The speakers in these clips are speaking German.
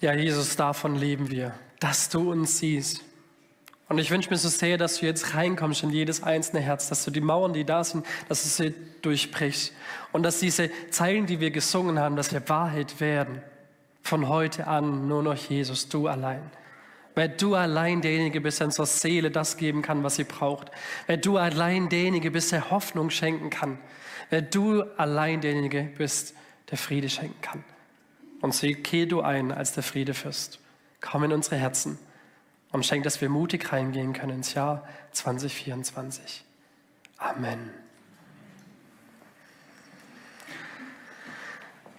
Ja, Jesus, davon leben wir, dass du uns siehst. Und ich wünsche mir so sehr, dass du jetzt reinkommst in jedes einzelne Herz, dass du die Mauern, die da sind, dass du sie durchbrichst. Und dass diese Zeilen, die wir gesungen haben, dass wir Wahrheit werden. Von heute an nur noch Jesus, du allein. Weil du allein derjenige bist, der unserer Seele das geben kann, was sie braucht. Weil du allein derjenige bist, der Hoffnung schenken kann. Weil du allein derjenige bist, der Friede schenken kann. Und so geh du ein als der Friedefürst. Komm in unsere Herzen und schenk, dass wir mutig reingehen können ins Jahr 2024. Amen.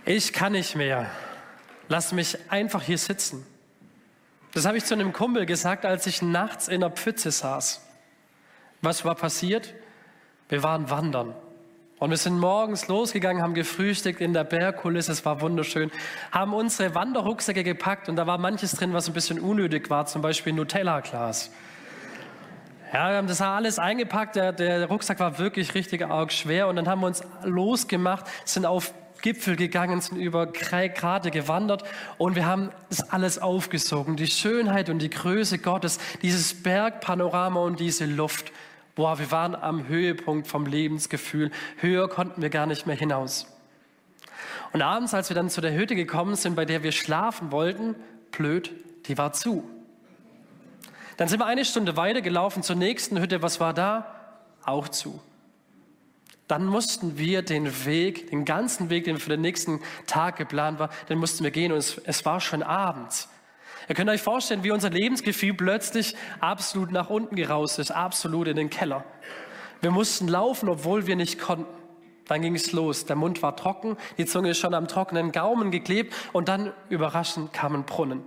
Ich kann nicht mehr. Lass mich einfach hier sitzen. Das habe ich zu einem Kumpel gesagt, als ich nachts in der Pfütze saß. Was war passiert? Wir waren wandern. Und wir sind morgens losgegangen, haben gefrühstückt in der Bergkulisse, es war wunderschön, haben unsere Wanderrucksäcke gepackt und da war manches drin, was ein bisschen unnötig war, zum Beispiel Nutella-Glas. Ja, wir haben das alles eingepackt, der, der Rucksack war wirklich richtig arg schwer und dann haben wir uns losgemacht, sind auf Gipfel gegangen, sind über Grade gewandert und wir haben das alles aufgesogen. Die Schönheit und die Größe Gottes, dieses Bergpanorama und diese Luft. Boah, wir waren am Höhepunkt vom Lebensgefühl. Höher konnten wir gar nicht mehr hinaus. Und abends, als wir dann zu der Hütte gekommen sind, bei der wir schlafen wollten, blöd, die war zu. Dann sind wir eine Stunde weitergelaufen zur nächsten Hütte. Was war da? Auch zu. Dann mussten wir den Weg, den ganzen Weg, den für den nächsten Tag geplant war, den mussten wir gehen und es, es war schon abends. Ihr könnt euch vorstellen, wie unser Lebensgefühl plötzlich absolut nach unten geraust ist, absolut in den Keller. Wir mussten laufen, obwohl wir nicht konnten. Dann ging es los. Der Mund war trocken, die Zunge ist schon am trockenen Gaumen geklebt und dann überraschend kam ein Brunnen.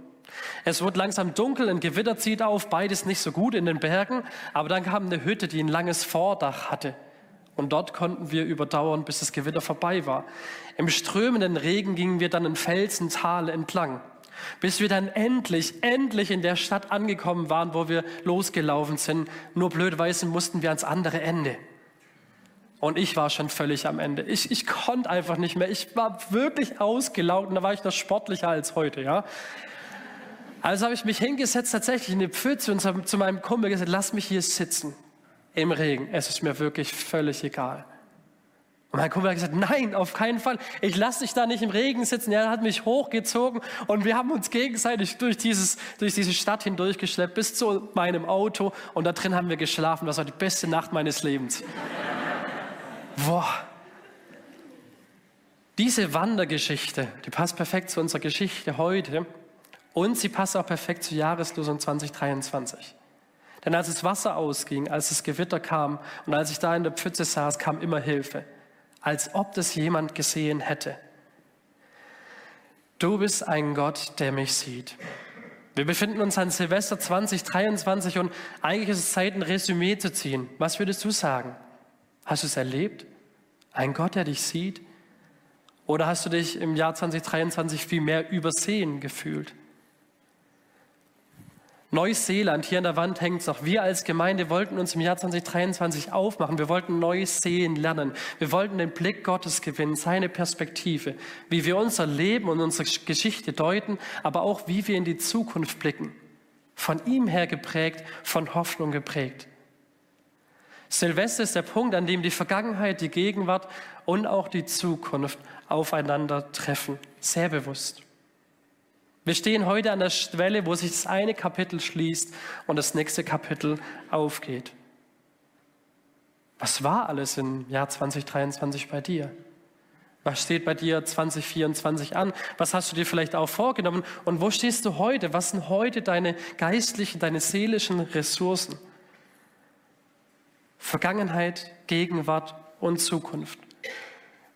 Es wurde langsam dunkel, ein Gewitter zieht auf, beides nicht so gut in den Bergen, aber dann kam eine Hütte, die ein langes Vordach hatte. Und dort konnten wir überdauern, bis das Gewitter vorbei war. Im strömenden Regen gingen wir dann ein Felsental entlang bis wir dann endlich, endlich in der Stadt angekommen waren, wo wir losgelaufen sind. Nur blödweise mussten wir ans andere Ende. Und ich war schon völlig am Ende. Ich, ich konnte einfach nicht mehr. Ich war wirklich ausgelaugt und da war ich noch sportlicher als heute, ja. Also habe ich mich hingesetzt, tatsächlich in die Pfütze und zu meinem Kumpel gesagt, lass mich hier sitzen im Regen. Es ist mir wirklich völlig egal. Und mein Kumpel hat gesagt, nein, auf keinen Fall. Ich lasse dich da nicht im Regen sitzen. Er hat mich hochgezogen und wir haben uns gegenseitig durch, dieses, durch diese Stadt hindurchgeschleppt bis zu meinem Auto und da drin haben wir geschlafen. Das war die beste Nacht meines Lebens. Boah. Diese Wandergeschichte, die passt perfekt zu unserer Geschichte heute und sie passt auch perfekt zur Jahreslosung 2023. Denn als das Wasser ausging, als das Gewitter kam und als ich da in der Pfütze saß, kam immer Hilfe als ob das jemand gesehen hätte. Du bist ein Gott, der mich sieht. Wir befinden uns an Silvester 2023 und eigentlich ist es Zeit, ein Resümee zu ziehen. Was würdest du sagen? Hast du es erlebt? Ein Gott, der dich sieht? Oder hast du dich im Jahr 2023 viel mehr übersehen gefühlt? Neuseeland, hier an der Wand hängt es noch. Wir als Gemeinde wollten uns im Jahr 2023 aufmachen. Wir wollten Neues sehen lernen. Wir wollten den Blick Gottes gewinnen, seine Perspektive, wie wir unser Leben und unsere Geschichte deuten, aber auch wie wir in die Zukunft blicken. Von ihm her geprägt, von Hoffnung geprägt. Silvester ist der Punkt, an dem die Vergangenheit, die Gegenwart und auch die Zukunft aufeinandertreffen. Sehr bewusst. Wir stehen heute an der Schwelle, wo sich das eine Kapitel schließt und das nächste Kapitel aufgeht. Was war alles im Jahr 2023 bei dir? Was steht bei dir 2024 an? Was hast du dir vielleicht auch vorgenommen? Und wo stehst du heute? Was sind heute deine geistlichen, deine seelischen Ressourcen? Vergangenheit, Gegenwart und Zukunft.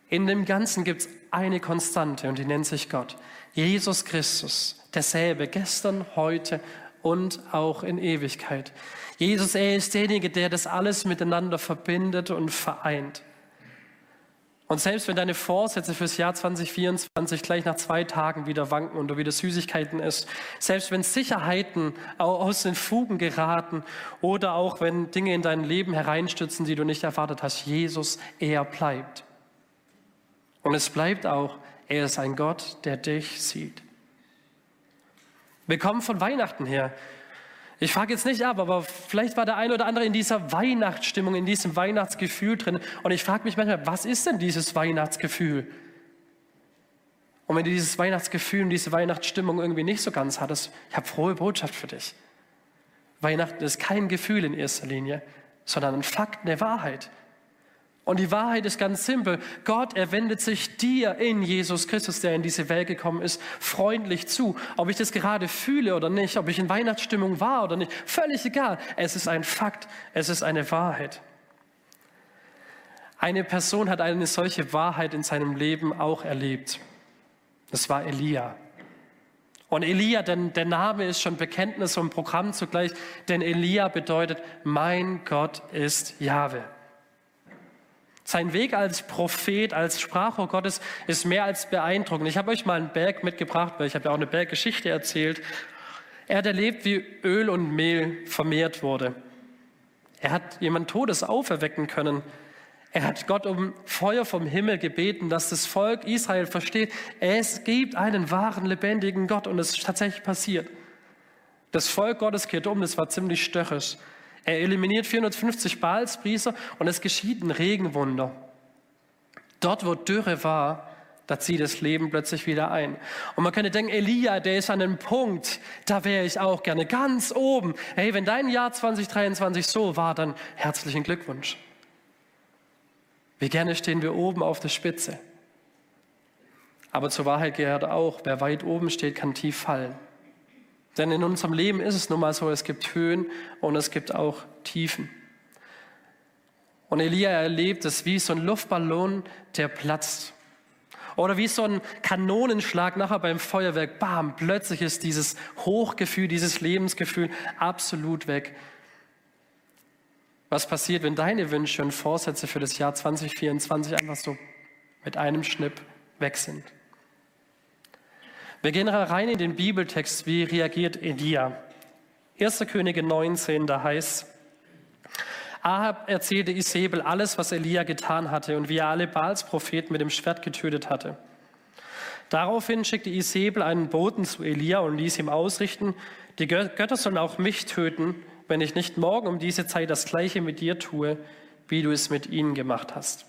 In dem Ganzen gibt es eine Konstante und die nennt sich Gott. Jesus Christus, derselbe, gestern, heute und auch in Ewigkeit. Jesus, er ist derjenige, der das alles miteinander verbindet und vereint. Und selbst wenn deine Vorsätze fürs Jahr 2024 gleich nach zwei Tagen wieder wanken und du wieder Süßigkeiten isst, selbst wenn Sicherheiten aus den Fugen geraten oder auch wenn Dinge in dein Leben hereinstürzen, die du nicht erwartet hast, Jesus, er bleibt. Und es bleibt auch, er ist ein Gott, der dich sieht. Wir kommen von Weihnachten her. Ich frage jetzt nicht ab, aber vielleicht war der eine oder andere in dieser Weihnachtsstimmung, in diesem Weihnachtsgefühl drin. Und ich frage mich manchmal, was ist denn dieses Weihnachtsgefühl? Und wenn du dieses Weihnachtsgefühl und diese Weihnachtsstimmung irgendwie nicht so ganz hattest, ich habe frohe Botschaft für dich. Weihnachten ist kein Gefühl in erster Linie, sondern ein Fakt, eine Wahrheit. Und die Wahrheit ist ganz simpel. Gott, er wendet sich dir in Jesus Christus, der in diese Welt gekommen ist, freundlich zu. Ob ich das gerade fühle oder nicht, ob ich in Weihnachtsstimmung war oder nicht, völlig egal. Es ist ein Fakt, es ist eine Wahrheit. Eine Person hat eine solche Wahrheit in seinem Leben auch erlebt. Das war Elia. Und Elia, denn der Name ist schon Bekenntnis und Programm zugleich, denn Elia bedeutet, mein Gott ist Jahwe. Sein Weg als Prophet, als Sprachrohr Gottes ist mehr als beeindruckend. Ich habe euch mal einen Berg mitgebracht, weil ich habe ja auch eine Berggeschichte erzählt. Er hat erlebt, wie Öl und Mehl vermehrt wurde. Er hat jemand Todes auferwecken können. Er hat Gott um Feuer vom Himmel gebeten, dass das Volk Israel versteht, es gibt einen wahren, lebendigen Gott und es ist tatsächlich passiert. Das Volk Gottes kehrt um, das war ziemlich störrisch. Er eliminiert 450 Baalspriester und es geschieht ein Regenwunder. Dort, wo Dürre war, da zieht das Leben plötzlich wieder ein. Und man könnte denken, Elia, der ist an einem Punkt, da wäre ich auch gerne ganz oben. Hey, wenn dein Jahr 2023 so war, dann herzlichen Glückwunsch. Wie gerne stehen wir oben auf der Spitze. Aber zur Wahrheit gehört auch, wer weit oben steht, kann tief fallen. Denn in unserem Leben ist es nun mal so, es gibt Höhen und es gibt auch Tiefen. Und Elia erlebt es wie so ein Luftballon, der platzt. Oder wie so ein Kanonenschlag nachher beim Feuerwerk. Bam, plötzlich ist dieses Hochgefühl, dieses Lebensgefühl absolut weg. Was passiert, wenn deine Wünsche und Vorsätze für das Jahr 2024 einfach so mit einem Schnipp weg sind? Wir gehen rein in den Bibeltext, wie reagiert Elia. 1. Könige 19, da heißt, Ahab erzählte Isabel alles, was Elia getan hatte und wie er alle Baals-Propheten mit dem Schwert getötet hatte. Daraufhin schickte Isabel einen Boten zu Elia und ließ ihm ausrichten, die Götter sollen auch mich töten, wenn ich nicht morgen um diese Zeit das gleiche mit dir tue, wie du es mit ihnen gemacht hast.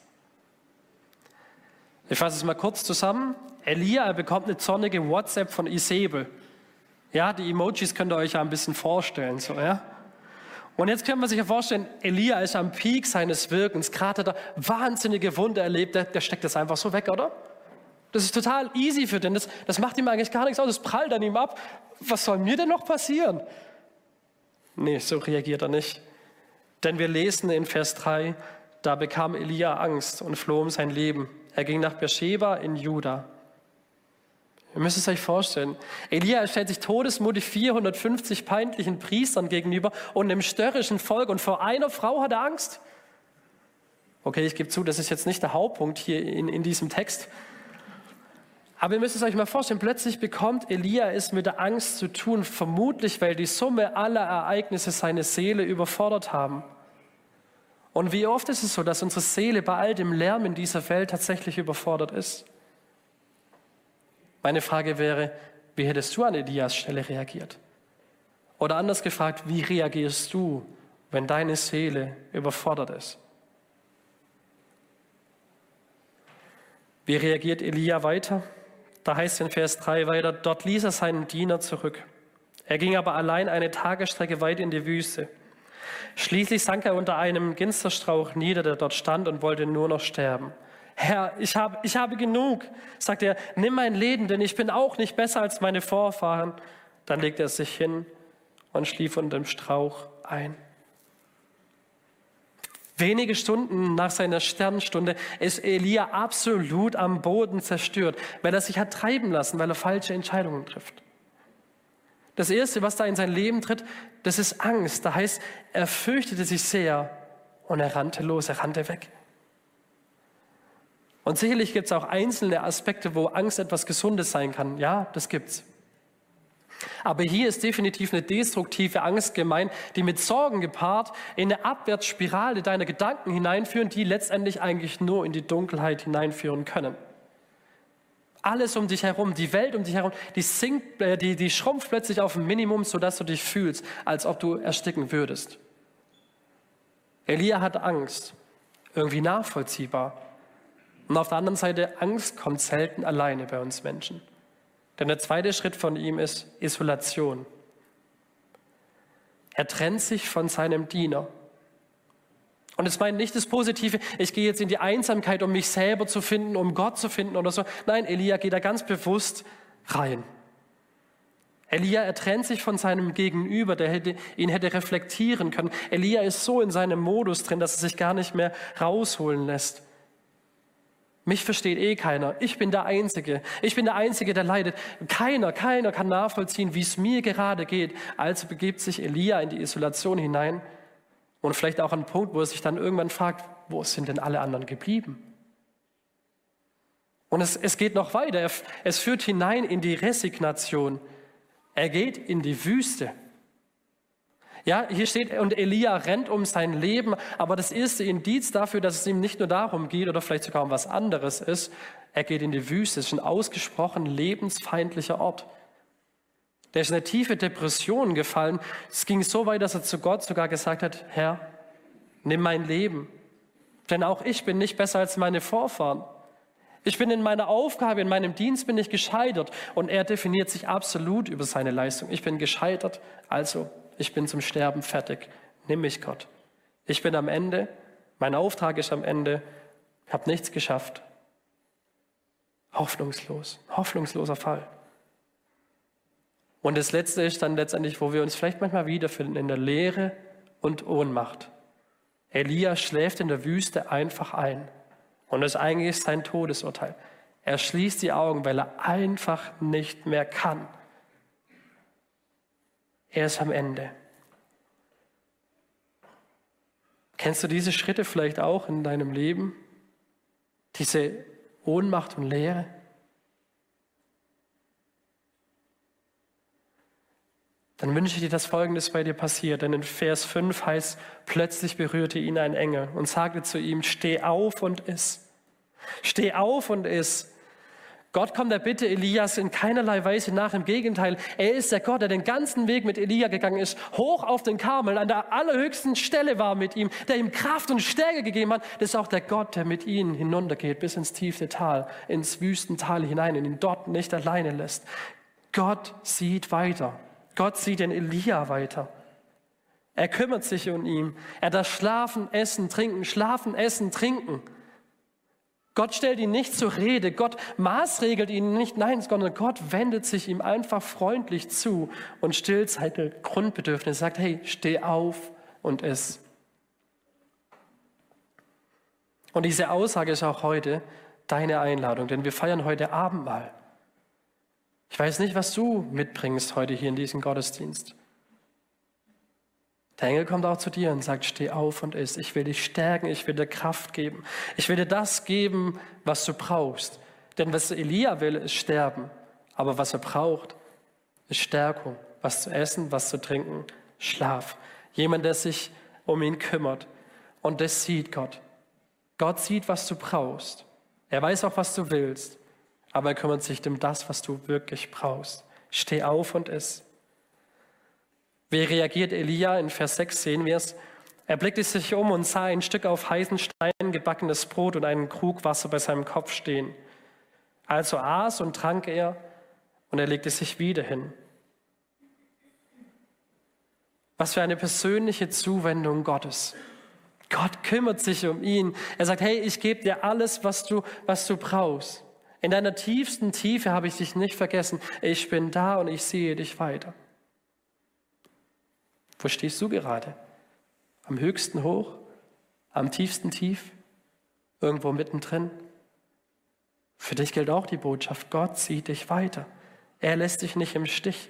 Ich fasse es mal kurz zusammen. Elia bekommt eine zornige WhatsApp von Isabel. Ja, die Emojis könnt ihr euch ja ein bisschen vorstellen, so, ja. Und jetzt kann man sich ja vorstellen, Elia ist am Peak seines Wirkens, gerade hat er wahnsinnige Wunder erlebt, der, der, steckt das einfach so weg, oder? Das ist total easy für den, das, das macht ihm eigentlich gar nichts aus, das prallt an ihm ab. Was soll mir denn noch passieren? Nee, so reagiert er nicht. Denn wir lesen in Vers 3, da bekam Elia Angst und floh um sein Leben. Er ging nach Beersheba in Juda. Ihr müsst es euch vorstellen. Elia stellt sich todesmutig 450 peintlichen Priestern gegenüber und einem störrischen Volk und vor einer Frau hat er Angst. Okay, ich gebe zu, das ist jetzt nicht der Hauptpunkt hier in, in diesem Text. Aber ihr müsst es euch mal vorstellen, plötzlich bekommt Elia es mit der Angst zu tun, vermutlich weil die Summe aller Ereignisse seine Seele überfordert haben. Und wie oft ist es so, dass unsere Seele bei all dem Lärm in dieser Welt tatsächlich überfordert ist? Meine Frage wäre, wie hättest du an Elias Stelle reagiert? Oder anders gefragt, wie reagierst du, wenn deine Seele überfordert ist? Wie reagiert Elia weiter? Da heißt in Vers 3 weiter, dort ließ er seinen Diener zurück. Er ging aber allein eine Tagesstrecke weit in die Wüste. Schließlich sank er unter einem Ginsterstrauch nieder, der dort stand und wollte nur noch sterben. Herr, ich habe, ich habe genug, sagt er, nimm mein Leben, denn ich bin auch nicht besser als meine Vorfahren. Dann legte er sich hin und schlief unter dem Strauch ein. Wenige Stunden nach seiner Sternstunde ist Elia absolut am Boden zerstört, weil er sich hat treiben lassen, weil er falsche Entscheidungen trifft. Das Erste, was da in sein Leben tritt, das ist Angst. Da heißt, er fürchtete sich sehr und er rannte los, er rannte weg. Und sicherlich gibt es auch einzelne Aspekte, wo Angst etwas Gesundes sein kann. Ja, das gibt's. Aber hier ist definitiv eine destruktive Angst gemeint, die mit Sorgen gepaart in eine Abwärtsspirale deiner Gedanken hineinführen, die letztendlich eigentlich nur in die Dunkelheit hineinführen können. Alles um dich herum, die Welt um dich herum, die, sinkt, äh, die, die schrumpft plötzlich auf ein Minimum, sodass du dich fühlst, als ob du ersticken würdest. Elia hat Angst, irgendwie nachvollziehbar. Und auf der anderen Seite, Angst kommt selten alleine bei uns Menschen. Denn der zweite Schritt von ihm ist Isolation. Er trennt sich von seinem Diener. Und es meint nicht das Positive, ich gehe jetzt in die Einsamkeit, um mich selber zu finden, um Gott zu finden oder so. Nein, Elia geht da ganz bewusst rein. Elia, er trennt sich von seinem Gegenüber, der hätte, ihn hätte reflektieren können. Elia ist so in seinem Modus drin, dass er sich gar nicht mehr rausholen lässt. Mich versteht eh keiner. Ich bin der Einzige. Ich bin der Einzige, der leidet. Keiner, keiner kann nachvollziehen, wie es mir gerade geht. Also begibt sich Elia in die Isolation hinein und vielleicht auch einen Punkt, wo er sich dann irgendwann fragt, wo sind denn alle anderen geblieben? Und es, es geht noch weiter. Es führt hinein in die Resignation. Er geht in die Wüste. Ja, hier steht, und Elia rennt um sein Leben, aber das erste Indiz dafür, dass es ihm nicht nur darum geht oder vielleicht sogar um was anderes ist, er geht in die Wüste. Es ist ein ausgesprochen lebensfeindlicher Ort. Der ist in eine tiefe Depression gefallen. Es ging so weit, dass er zu Gott sogar gesagt hat, Herr, nimm mein Leben. Denn auch ich bin nicht besser als meine Vorfahren. Ich bin in meiner Aufgabe, in meinem Dienst bin ich gescheitert. Und er definiert sich absolut über seine Leistung. Ich bin gescheitert, also ich bin zum Sterben fertig. Nimm mich, Gott. Ich bin am Ende, mein Auftrag ist am Ende, habe nichts geschafft. Hoffnungslos, hoffnungsloser Fall. Und das Letzte ist dann letztendlich, wo wir uns vielleicht manchmal wiederfinden, in der Leere und Ohnmacht. Elia schläft in der Wüste einfach ein. Und das ist eigentlich sein Todesurteil. Er schließt die Augen, weil er einfach nicht mehr kann. Er ist am Ende. Kennst du diese Schritte vielleicht auch in deinem Leben? Diese Ohnmacht und Leere? Dann wünsche ich dir, dass Folgendes bei dir passiert. Denn in Vers 5 heißt, plötzlich berührte ihn ein Engel und sagte zu ihm, steh auf und iss. Steh auf und iss. Gott kommt der Bitte Elias in keinerlei Weise nach. Im Gegenteil, er ist der Gott, der den ganzen Weg mit Elia gegangen ist, hoch auf den Karmel, an der allerhöchsten Stelle war mit ihm, der ihm Kraft und Stärke gegeben hat. Das ist auch der Gott, der mit ihnen hinuntergeht bis ins tiefe Tal, ins Wüstental hinein und ihn dort nicht alleine lässt. Gott sieht weiter. Gott sieht den Elia weiter. Er kümmert sich um ihn. Er darf schlafen, essen, trinken, schlafen, essen, trinken. Gott stellt ihn nicht zur Rede, Gott maßregelt ihn nicht, nein, sondern Gott wendet sich ihm einfach freundlich zu und stillt seine Grundbedürfnisse, sagt, hey, steh auf und iss. Und diese Aussage ist auch heute deine Einladung, denn wir feiern heute Abendmahl. Ich weiß nicht, was du mitbringst heute hier in diesem Gottesdienst. Der Engel kommt auch zu dir und sagt, steh auf und iss. Ich will dich stärken, ich will dir Kraft geben. Ich will dir das geben, was du brauchst. Denn was Elia will, ist sterben. Aber was er braucht, ist Stärkung. Was zu essen, was zu trinken, Schlaf. Jemand, der sich um ihn kümmert. Und das sieht Gott. Gott sieht, was du brauchst. Er weiß auch, was du willst aber er kümmert sich um das, was du wirklich brauchst. Steh auf und iss. Wie reagiert Elia? In Vers 6 sehen wir es. Er blickte sich um und sah ein Stück auf heißen Steinen gebackenes Brot und einen Krug Wasser bei seinem Kopf stehen. Also aß und trank er und er legte sich wieder hin. Was für eine persönliche Zuwendung Gottes. Gott kümmert sich um ihn. Er sagt, hey, ich gebe dir alles, was du, was du brauchst. In deiner tiefsten Tiefe habe ich dich nicht vergessen. Ich bin da und ich sehe dich weiter. Wo stehst du gerade? Am höchsten hoch? Am tiefsten tief? Irgendwo mittendrin? Für dich gilt auch die Botschaft, Gott sieht dich weiter. Er lässt dich nicht im Stich.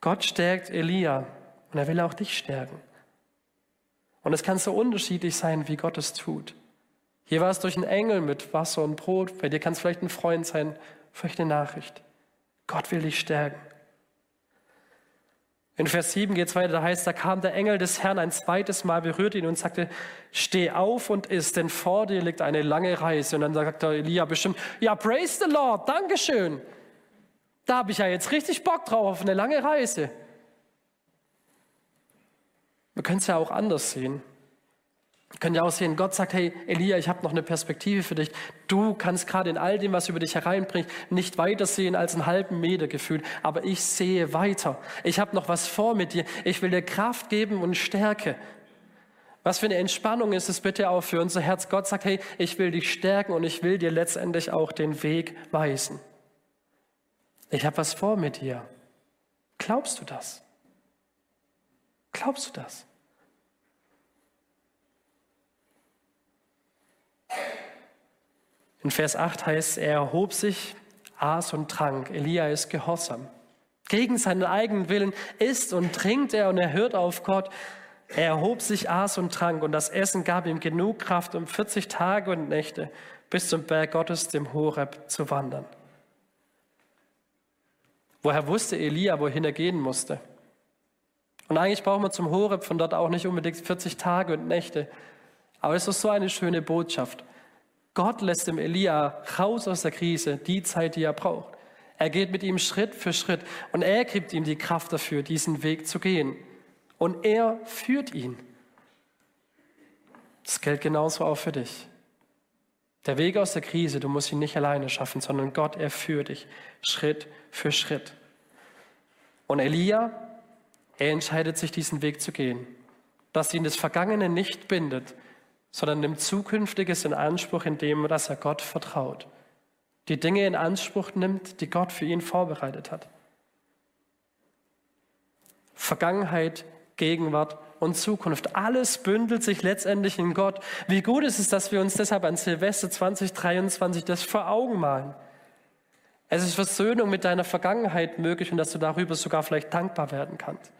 Gott stärkt Elia und er will auch dich stärken. Und es kann so unterschiedlich sein, wie Gott es tut. Hier war es durch einen Engel mit Wasser und Brot. Bei dir kann es vielleicht ein Freund sein, vielleicht eine Nachricht. Gott will dich stärken. In Vers 7 geht es weiter, da heißt, da kam der Engel des Herrn ein zweites Mal, berührte ihn und sagte, steh auf und iss, denn vor dir liegt eine lange Reise. Und dann sagt der Elia bestimmt, ja, praise the Lord, Dankeschön. Da habe ich ja jetzt richtig Bock drauf auf eine lange Reise. Wir können es ja auch anders sehen. Können ja auch sehen, Gott sagt, hey Elia, ich habe noch eine Perspektive für dich. Du kannst gerade in all dem, was über dich hereinbringt, nicht weiter sehen als einen halben Meter gefühlt, aber ich sehe weiter. Ich habe noch was vor mit dir. Ich will dir Kraft geben und Stärke. Was für eine Entspannung ist es bitte auch für unser Herz. Gott sagt, hey, ich will dich stärken und ich will dir letztendlich auch den Weg weisen. Ich habe was vor mit dir. Glaubst du das? Glaubst du das? In Vers 8 heißt, er erhob sich, aß und trank. Elia ist gehorsam. Gegen seinen eigenen Willen isst und trinkt er und er hört auf Gott. Er erhob sich, aß und trank und das Essen gab ihm genug Kraft, um 40 Tage und Nächte bis zum Berg Gottes, dem Horeb, zu wandern. Woher wusste Elia, wohin er gehen musste? Und eigentlich braucht man zum Horeb von dort auch nicht unbedingt 40 Tage und Nächte. Aber es ist so eine schöne Botschaft. Gott lässt dem Elia raus aus der Krise, die Zeit, die er braucht. Er geht mit ihm Schritt für Schritt und er gibt ihm die Kraft dafür, diesen Weg zu gehen. Und er führt ihn. Das gilt genauso auch für dich. Der Weg aus der Krise, du musst ihn nicht alleine schaffen, sondern Gott, er führt dich Schritt für Schritt. Und Elia, er entscheidet sich, diesen Weg zu gehen, dass ihn das Vergangene nicht bindet, sondern nimmt Zukünftiges in Anspruch, indem dass er Gott vertraut. Die Dinge in Anspruch nimmt, die Gott für ihn vorbereitet hat. Vergangenheit, Gegenwart und Zukunft. Alles bündelt sich letztendlich in Gott. Wie gut ist es, dass wir uns deshalb an Silvester 2023 das vor Augen malen. Es ist Versöhnung mit deiner Vergangenheit möglich und dass du darüber sogar vielleicht dankbar werden kannst.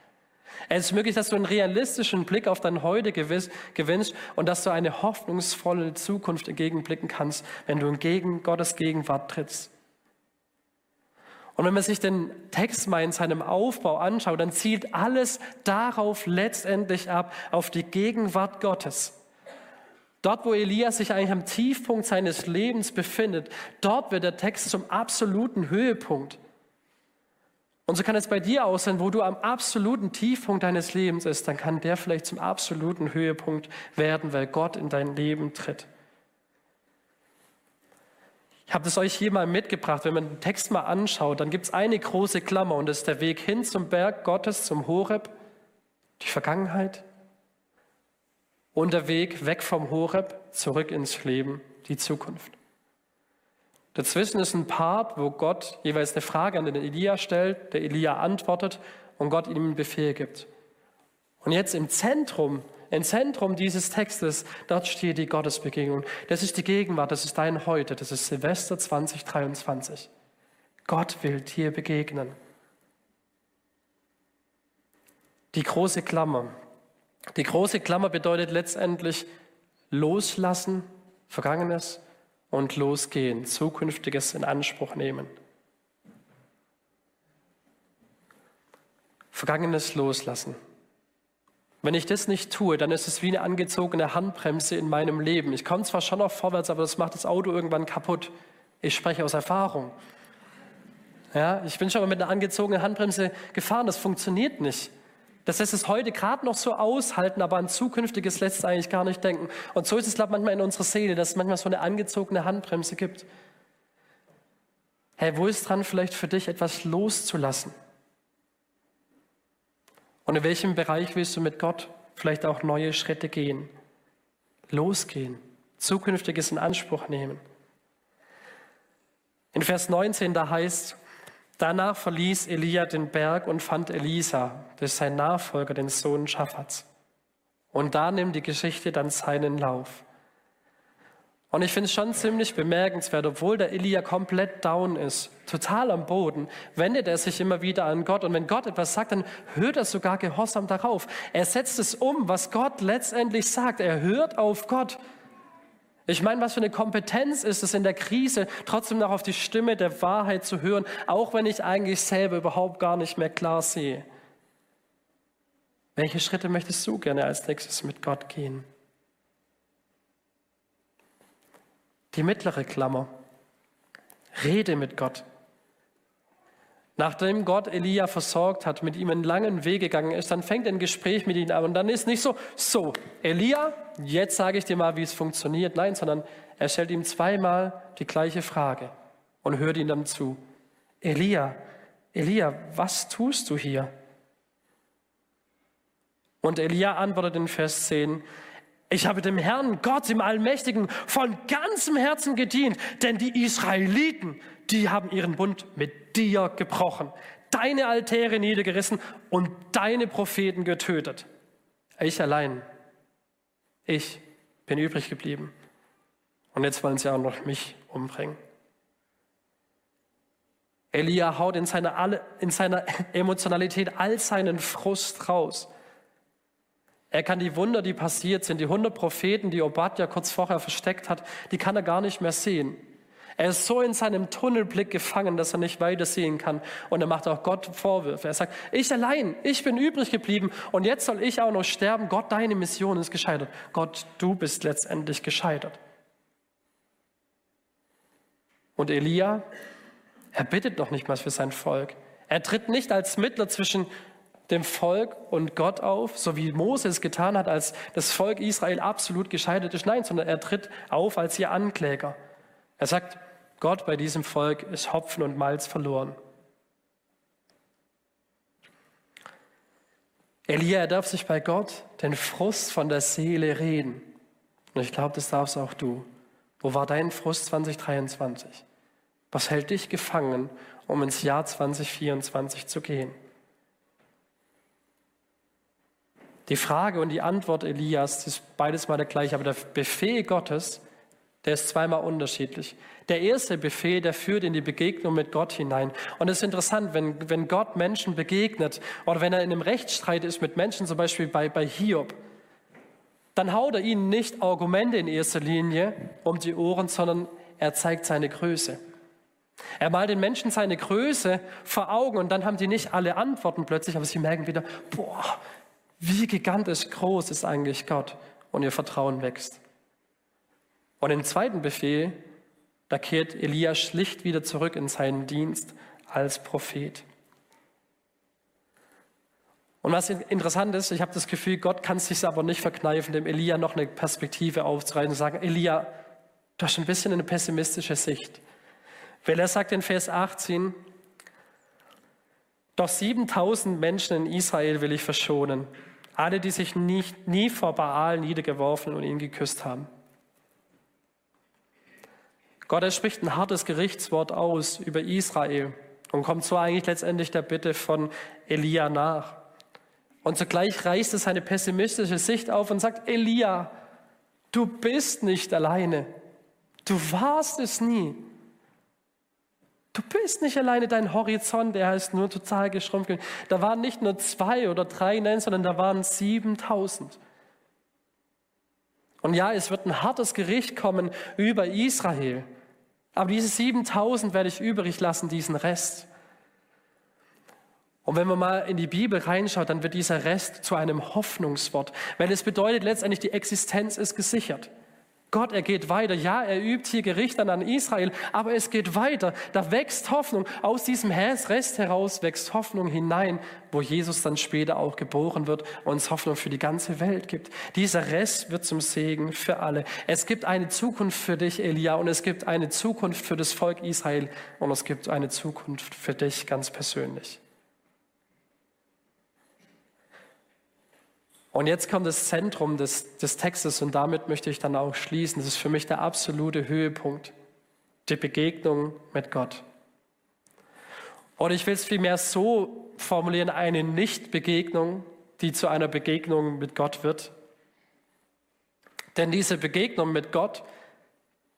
Es ist möglich, dass du einen realistischen Blick auf dein Heute gewinnst und dass du eine hoffnungsvolle Zukunft entgegenblicken kannst, wenn du entgegen Gottes Gegenwart trittst. Und wenn man sich den Text mal in seinem Aufbau anschaut, dann zielt alles darauf letztendlich ab, auf die Gegenwart Gottes. Dort, wo Elias sich eigentlich am Tiefpunkt seines Lebens befindet, dort wird der Text zum absoluten Höhepunkt. Und so kann es bei dir auch sein, wo du am absoluten Tiefpunkt deines Lebens bist, dann kann der vielleicht zum absoluten Höhepunkt werden, weil Gott in dein Leben tritt. Ich habe das euch hier mal mitgebracht. Wenn man den Text mal anschaut, dann gibt es eine große Klammer und das ist der Weg hin zum Berg Gottes, zum Horeb, die Vergangenheit und der Weg weg vom Horeb zurück ins Leben, die Zukunft. Dazwischen ist ein Part, wo Gott jeweils eine Frage an den Elia stellt, der Elia antwortet und Gott ihm einen Befehl gibt. Und jetzt im Zentrum, im Zentrum dieses Textes, dort steht die Gottesbegegnung. Das ist die Gegenwart, das ist dein Heute, das ist Silvester 2023. Gott will dir begegnen. Die große Klammer. Die große Klammer bedeutet letztendlich loslassen, Vergangenes, und losgehen, Zukünftiges in Anspruch nehmen. Vergangenes loslassen. Wenn ich das nicht tue, dann ist es wie eine angezogene Handbremse in meinem Leben. Ich komme zwar schon noch vorwärts, aber das macht das Auto irgendwann kaputt. Ich spreche aus Erfahrung. Ja, ich bin schon mal mit einer angezogenen Handbremse gefahren, das funktioniert nicht. Das lässt es heute gerade noch so aushalten, aber an Zukünftiges lässt es eigentlich gar nicht denken. Und so ist es, glaube ich, manchmal in unserer Seele, dass es manchmal so eine angezogene Handbremse gibt. Hey, wo ist dran, vielleicht für dich etwas loszulassen? Und in welchem Bereich willst du mit Gott vielleicht auch neue Schritte gehen? Losgehen, Zukünftiges in Anspruch nehmen. In Vers 19, da heißt, Danach verließ Elia den Berg und fand Elisa, das ist sein Nachfolger, den Sohn Schaffats. Und da nimmt die Geschichte dann seinen Lauf. Und ich finde es schon ziemlich bemerkenswert, obwohl der Elia komplett down ist, total am Boden, wendet er sich immer wieder an Gott. Und wenn Gott etwas sagt, dann hört er sogar gehorsam darauf. Er setzt es um, was Gott letztendlich sagt. Er hört auf Gott. Ich meine, was für eine Kompetenz ist es in der Krise, trotzdem noch auf die Stimme der Wahrheit zu hören, auch wenn ich eigentlich selber überhaupt gar nicht mehr klar sehe. Welche Schritte möchtest du gerne als nächstes mit Gott gehen? Die mittlere Klammer. Rede mit Gott. Nachdem Gott Elia versorgt hat, mit ihm einen langen Weg gegangen ist, dann fängt ein Gespräch mit ihm an. Und dann ist nicht so, so, Elia, jetzt sage ich dir mal, wie es funktioniert. Nein, sondern er stellt ihm zweimal die gleiche Frage und hört ihm dann zu. Elia, Elia, was tust du hier? Und Elia antwortet in Vers 10, ich habe dem Herrn Gott, dem Allmächtigen, von ganzem Herzen gedient, denn die Israeliten, die haben ihren Bund mit dir gebrochen, deine Altäre niedergerissen und deine Propheten getötet. Ich allein, ich bin übrig geblieben. Und jetzt wollen sie auch noch mich umbringen. Elia haut in seiner, in seiner Emotionalität all seinen Frust raus. Er kann die Wunder, die passiert sind, die hundert Propheten, die Obadja kurz vorher versteckt hat, die kann er gar nicht mehr sehen. Er ist so in seinem Tunnelblick gefangen, dass er nicht weiter sehen kann. Und er macht auch Gott Vorwürfe. Er sagt, ich allein, ich bin übrig geblieben und jetzt soll ich auch noch sterben. Gott, deine Mission ist gescheitert. Gott, du bist letztendlich gescheitert. Und Elia, er bittet noch nicht mal für sein Volk. Er tritt nicht als Mittler zwischen dem Volk und Gott auf, so wie Moses getan hat, als das Volk Israel absolut gescheitert ist. Nein, sondern er tritt auf als ihr Ankläger. Er sagt, Gott bei diesem Volk ist Hopfen und Malz verloren. Elia, er darf sich bei Gott den Frust von der Seele reden. Und ich glaube, das darfst auch du. Wo war dein Frust 2023? Was hält dich gefangen, um ins Jahr 2024 zu gehen? Die Frage und die Antwort Elias ist beides mal der gleiche, aber der Befehl Gottes, der ist zweimal unterschiedlich. Der erste Befehl, der führt in die Begegnung mit Gott hinein. Und es ist interessant, wenn, wenn Gott Menschen begegnet oder wenn er in einem Rechtsstreit ist mit Menschen, zum Beispiel bei, bei Hiob, dann haut er ihnen nicht Argumente in erster Linie um die Ohren, sondern er zeigt seine Größe. Er malt den Menschen seine Größe vor Augen und dann haben die nicht alle Antworten plötzlich, aber sie merken wieder, boah, wie gigantisch groß ist eigentlich Gott? Und ihr Vertrauen wächst. Und im zweiten Befehl, da kehrt Elia schlicht wieder zurück in seinen Dienst als Prophet. Und was interessant ist, ich habe das Gefühl, Gott kann es sich aber nicht verkneifen, dem Elia noch eine Perspektive aufzureißen und sagen, Elia, du hast ein bisschen eine pessimistische Sicht. Weil er sagt in Vers 18, doch 7000 Menschen in Israel will ich verschonen alle, die sich nicht, nie vor Baal niedergeworfen und ihn geküsst haben. Gott, er spricht ein hartes Gerichtswort aus über Israel und kommt so eigentlich letztendlich der Bitte von Elia nach. Und zugleich reißt es seine pessimistische Sicht auf und sagt, Elia, du bist nicht alleine. Du warst es nie. Du bist nicht alleine, dein Horizont, der ist nur total geschrumpft. Da waren nicht nur zwei oder drei, nein, sondern da waren 7000. Und ja, es wird ein hartes Gericht kommen über Israel. Aber diese 7000 werde ich übrig lassen, diesen Rest. Und wenn man mal in die Bibel reinschaut, dann wird dieser Rest zu einem Hoffnungswort, weil es bedeutet letztendlich, die Existenz ist gesichert. Gott, er geht weiter. Ja, er übt hier Gericht an Israel, aber es geht weiter. Da wächst Hoffnung. Aus diesem Rest heraus wächst Hoffnung hinein, wo Jesus dann später auch geboren wird und uns Hoffnung für die ganze Welt gibt. Dieser Rest wird zum Segen für alle. Es gibt eine Zukunft für dich, Elia, und es gibt eine Zukunft für das Volk Israel und es gibt eine Zukunft für dich ganz persönlich. Und jetzt kommt das Zentrum des, des Textes und damit möchte ich dann auch schließen. Das ist für mich der absolute Höhepunkt, die Begegnung mit Gott. Und ich will es vielmehr so formulieren, eine Nichtbegegnung, die zu einer Begegnung mit Gott wird. Denn diese Begegnung mit Gott,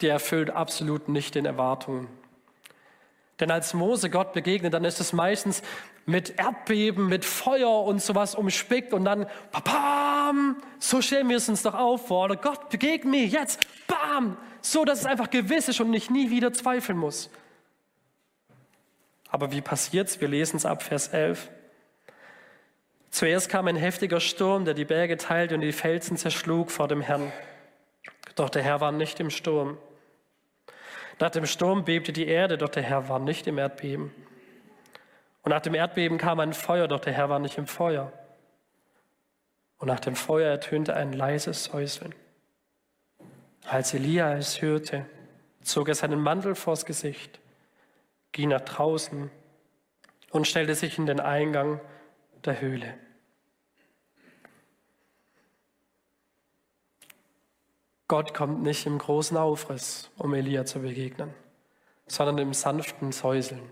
die erfüllt absolut nicht den Erwartungen. Denn als Mose Gott begegnet, dann ist es meistens mit Erdbeben, mit Feuer und sowas umspickt und dann, bam, so stellen wir es uns doch auf vor. Oder Gott begegnet mir jetzt, bam, so dass es einfach gewiss ist und ich nie wieder zweifeln muss. Aber wie passiert's? Wir lesen es ab Vers 11. Zuerst kam ein heftiger Sturm, der die Berge teilte und die Felsen zerschlug vor dem Herrn. Doch der Herr war nicht im Sturm. Nach dem Sturm bebte die Erde, doch der Herr war nicht im Erdbeben. Und nach dem Erdbeben kam ein Feuer, doch der Herr war nicht im Feuer. Und nach dem Feuer ertönte ein leises Säuseln. Als Elia es hörte, zog er seinen Mantel vors Gesicht, ging nach draußen und stellte sich in den Eingang der Höhle. Gott kommt nicht im großen Aufriss, um Elia zu begegnen, sondern im sanften Säuseln.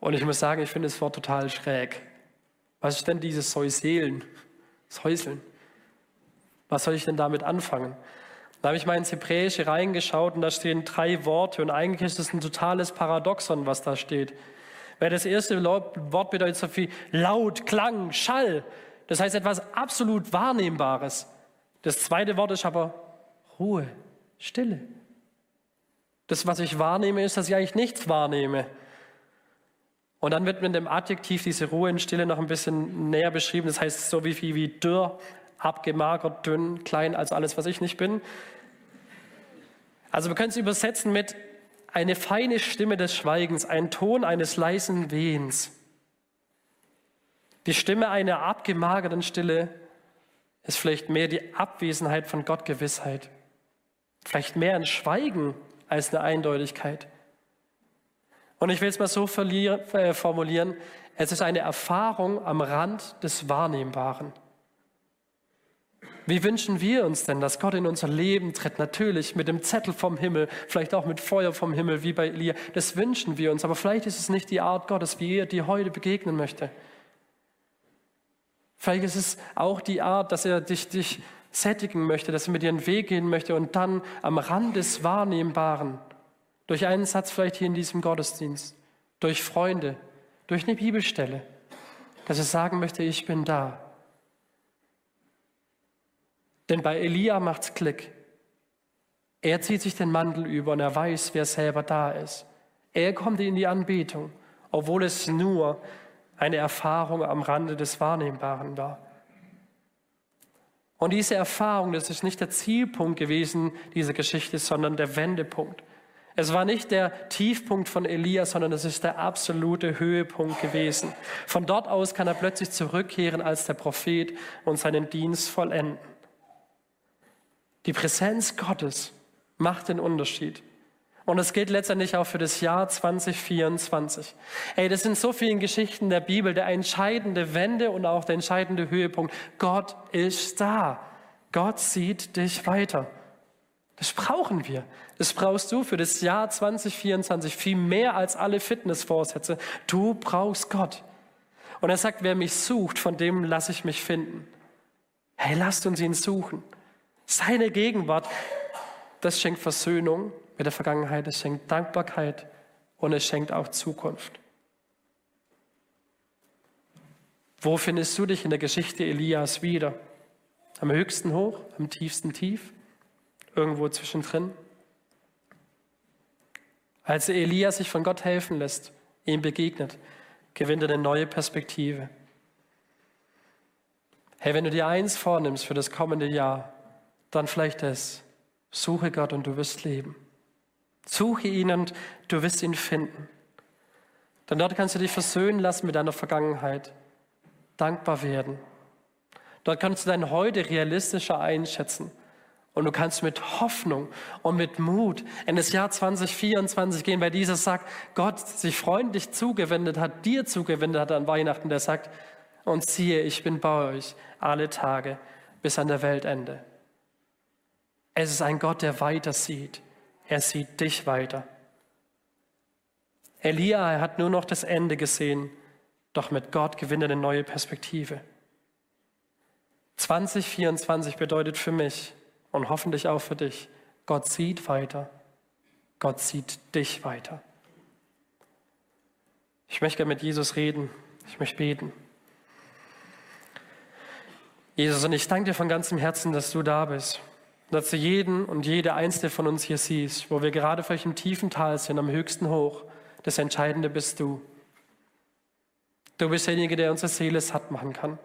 Und ich muss sagen, ich finde das Wort total schräg. Was ist denn dieses Säuseln? Säuseln? Was soll ich denn damit anfangen? Da habe ich mal ins Hebräische reingeschaut und da stehen drei Worte und eigentlich ist es ein totales Paradoxon, was da steht. Weil das erste Wort bedeutet so viel laut, Klang, Schall. Das heißt etwas absolut Wahrnehmbares. Das zweite Wort ist aber Ruhe, Stille. Das, was ich wahrnehme, ist, dass ich eigentlich nichts wahrnehme. Und dann wird mit dem Adjektiv diese Ruhe und Stille noch ein bisschen näher beschrieben. Das heißt so wie, wie, wie dürr, abgemagert, dünn, klein, als alles, was ich nicht bin. Also wir können es übersetzen mit eine feine Stimme des Schweigens, ein Ton eines leisen Wehens. Die Stimme einer abgemagerten Stille ist vielleicht mehr die Abwesenheit von Gottgewissheit. Vielleicht mehr ein Schweigen als eine Eindeutigkeit. Und ich will es mal so äh, formulieren, es ist eine Erfahrung am Rand des Wahrnehmbaren. Wie wünschen wir uns denn, dass Gott in unser Leben tritt? Natürlich mit dem Zettel vom Himmel, vielleicht auch mit Feuer vom Himmel, wie bei Elia. Das wünschen wir uns, aber vielleicht ist es nicht die Art Gottes, wie er dir heute begegnen möchte. Vielleicht ist es auch die Art, dass er dich, dich sättigen möchte, dass er mit dir einen Weg gehen möchte und dann am Rand des Wahrnehmbaren, durch einen Satz vielleicht hier in diesem Gottesdienst, durch Freunde, durch eine Bibelstelle, dass er sagen möchte, ich bin da. Denn bei Elia macht's Klick. Er zieht sich den Mantel über und er weiß, wer selber da ist. Er kommt in die Anbetung, obwohl es nur eine Erfahrung am Rande des Wahrnehmbaren war. Und diese Erfahrung, das ist nicht der Zielpunkt gewesen dieser Geschichte, sondern der Wendepunkt. Es war nicht der Tiefpunkt von Elia, sondern es ist der absolute Höhepunkt gewesen. Von dort aus kann er plötzlich zurückkehren als der Prophet und seinen Dienst vollenden. Die Präsenz Gottes macht den Unterschied. Und es gilt letztendlich auch für das Jahr 2024. Ey, das sind so viele Geschichten der Bibel, der entscheidende Wende und auch der entscheidende Höhepunkt. Gott ist da. Gott sieht dich weiter. Das brauchen wir. Das brauchst du für das Jahr 2024 viel mehr als alle Fitnessvorsätze. Du brauchst Gott. Und er sagt, wer mich sucht, von dem lasse ich mich finden. Hey, lasst uns ihn suchen. Seine Gegenwart, das schenkt Versöhnung mit der Vergangenheit, es schenkt Dankbarkeit und es schenkt auch Zukunft. Wo findest du dich in der Geschichte Elias wieder? Am höchsten hoch, am tiefsten tief, irgendwo zwischendrin? Als Elias sich von Gott helfen lässt, ihm begegnet, gewinnt er eine neue Perspektive. Hey, wenn du dir eins vornimmst für das kommende Jahr, dann vielleicht das. Suche Gott und du wirst leben. Suche ihn und du wirst ihn finden. Denn dort kannst du dich versöhnen lassen mit deiner Vergangenheit, dankbar werden. Dort kannst du dein Heute realistischer einschätzen. Und du kannst mit Hoffnung und mit Mut in das Jahr 2024 gehen, weil dieser sagt, Gott sich freundlich zugewendet hat, dir zugewendet hat an Weihnachten, der sagt, und siehe, ich bin bei euch alle Tage bis an der Weltende. Es ist ein Gott, der weiter sieht. Er sieht dich weiter. Elia er hat nur noch das Ende gesehen, doch mit Gott gewinnt er eine neue Perspektive. 2024 bedeutet für mich und hoffentlich auch für dich, Gott sieht weiter. Gott sieht dich weiter. Ich möchte gerne mit Jesus reden. Ich möchte beten. Jesus, und ich danke dir von ganzem Herzen, dass du da bist dass du jeden und jede einzelne von uns hier siehst, wo wir gerade vielleicht im tiefen Tal sind, am höchsten hoch. Das Entscheidende bist du. Du bist derjenige, der unsere Seele satt machen kann,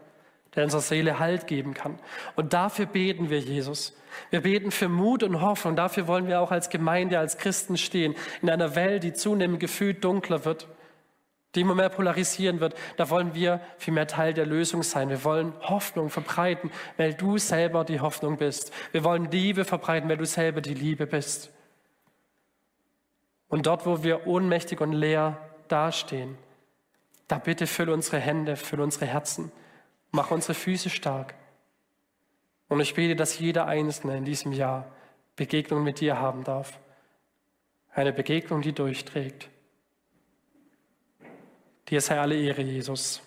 der unserer Seele Halt geben kann. Und dafür beten wir, Jesus. Wir beten für Mut und Hoffnung. Dafür wollen wir auch als Gemeinde, als Christen stehen. In einer Welt, die zunehmend gefühlt dunkler wird, die immer mehr polarisieren wird, da wollen wir viel mehr Teil der Lösung sein. Wir wollen Hoffnung verbreiten, weil du selber die Hoffnung bist. Wir wollen Liebe verbreiten, weil du selber die Liebe bist. Und dort, wo wir ohnmächtig und leer dastehen, da bitte fülle unsere Hände, fülle unsere Herzen, mach unsere Füße stark. Und ich bete, dass jeder Einzelne in diesem Jahr Begegnung mit dir haben darf. Eine Begegnung, die durchträgt. Dir sei alle Ehre, Jesus.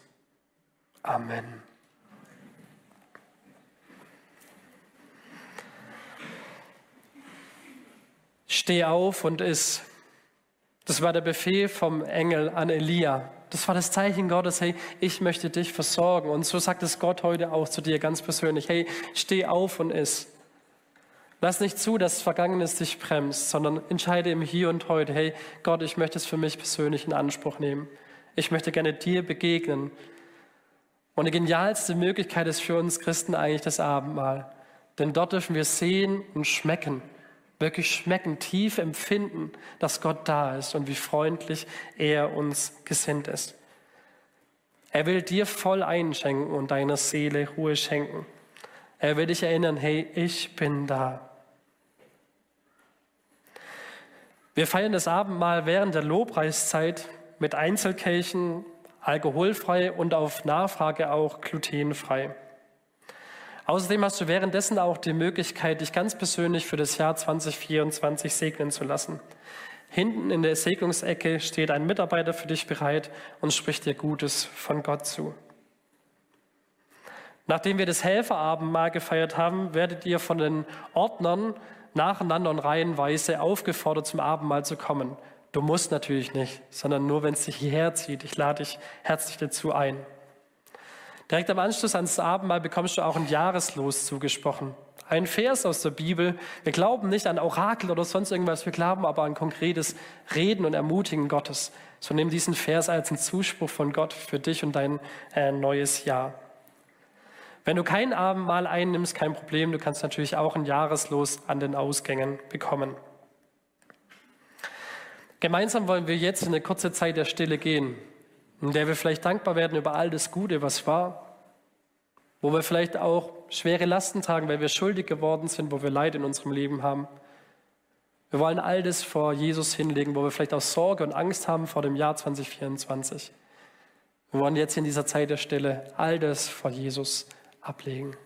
Amen. Steh auf und iss. Das war der Befehl vom Engel an Elia. Das war das Zeichen Gottes, hey, ich möchte dich versorgen. Und so sagt es Gott heute auch zu dir ganz persönlich, hey, steh auf und iss. Lass nicht zu, dass Vergangenes dich bremst, sondern entscheide im Hier und Heute, hey, Gott, ich möchte es für mich persönlich in Anspruch nehmen. Ich möchte gerne dir begegnen. Und die genialste Möglichkeit ist für uns Christen eigentlich das Abendmahl. Denn dort dürfen wir sehen und schmecken wirklich schmecken, tief empfinden, dass Gott da ist und wie freundlich er uns gesinnt ist. Er will dir voll einschenken und deiner Seele Ruhe schenken. Er will dich erinnern, hey, ich bin da. Wir feiern das Abendmahl während der Lobpreiszeit mit Einzelkelchen, alkoholfrei und auf Nachfrage auch glutenfrei. Außerdem hast du währenddessen auch die Möglichkeit, dich ganz persönlich für das Jahr 2024 segnen zu lassen. Hinten in der Segnungsecke steht ein Mitarbeiter für dich bereit und spricht dir Gutes von Gott zu. Nachdem wir das Helferabendmahl gefeiert haben, werdet ihr von den Ordnern nacheinander und reihenweise aufgefordert, zum Abendmahl zu kommen. Du musst natürlich nicht, sondern nur, wenn es dich hierher zieht. Ich lade dich herzlich dazu ein. Direkt am Anschluss ans Abendmahl bekommst du auch ein Jahreslos zugesprochen. Ein Vers aus der Bibel. Wir glauben nicht an Orakel oder sonst irgendwas, wir glauben aber an konkretes Reden und Ermutigen Gottes. So nimm diesen Vers als einen Zuspruch von Gott für dich und dein äh, neues Jahr. Wenn du kein Abendmahl einnimmst, kein Problem, du kannst natürlich auch ein Jahreslos an den Ausgängen bekommen. Gemeinsam wollen wir jetzt in eine kurze Zeit der Stille gehen in der wir vielleicht dankbar werden über all das Gute, was war, wo wir vielleicht auch schwere Lasten tragen, weil wir schuldig geworden sind, wo wir Leid in unserem Leben haben. Wir wollen all das vor Jesus hinlegen, wo wir vielleicht auch Sorge und Angst haben vor dem Jahr 2024. Wir wollen jetzt in dieser Zeit der Stille all das vor Jesus ablegen.